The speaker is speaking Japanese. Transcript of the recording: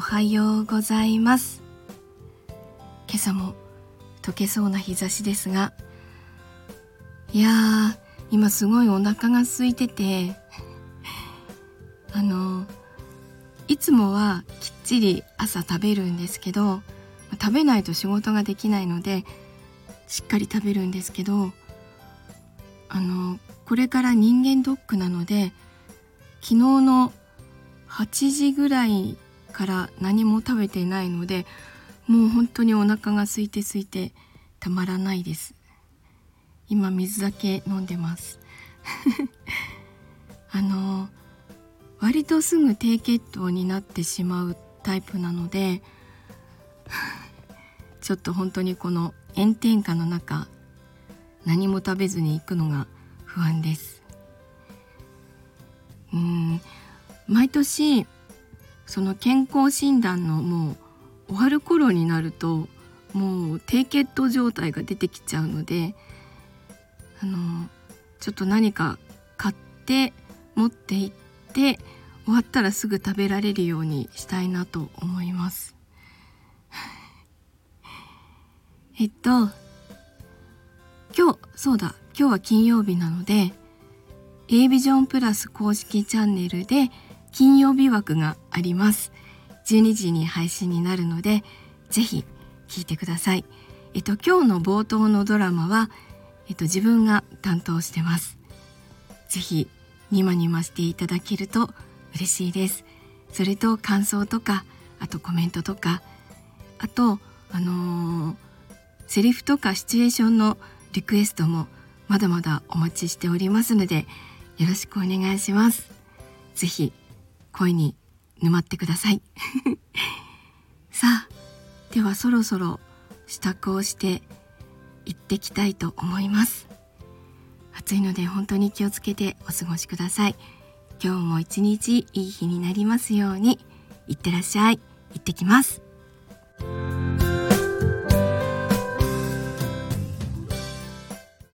はようございます。今朝も溶けそうな日差しですがいやー今すごいお腹が空いてて あのいつもはきっちり朝食べるんですけど食べないと仕事ができないのでしっかり食べるんですけどあのこれから人間ドックなので昨日の8時ぐらいから何も食べていないのでもう本当にお腹が空いて空いてたまらないです。今水だけ飲んでます。あの割とすぐ低血糖になってしまうタイプなので ちょっと本当にこの炎天下の中何も食べずに行くのが不安です。うん。毎年その健康診断のもう終わる頃になるともう低血糖状態が出てきちゃうのであのちょっと何か買って持って行って終わったらすぐ食べられるようにしたいなと思います。えっと今日そうだ今日は金曜日なので A ビジョンプラス公式チャンネルで金曜日枠があります。12時に配信になるのでぜひ聞いてください。えっと今日の冒頭のドラマはえっと自分が担当してます。ぜひニマニマしていただけると嬉しいです。それと感想とかあとコメントとかあとあのー、セリフとかシチュエーションのリクエストもまだまだお待ちしておりますのでよろしくお願いします。ぜひ声に沼ってください。さあではそろそろ支度をして行ってきたいと思います。暑いので本当に気をつけてお過ごしください。今日も一日いい日になりますように。いってらっしゃい。行ってきます。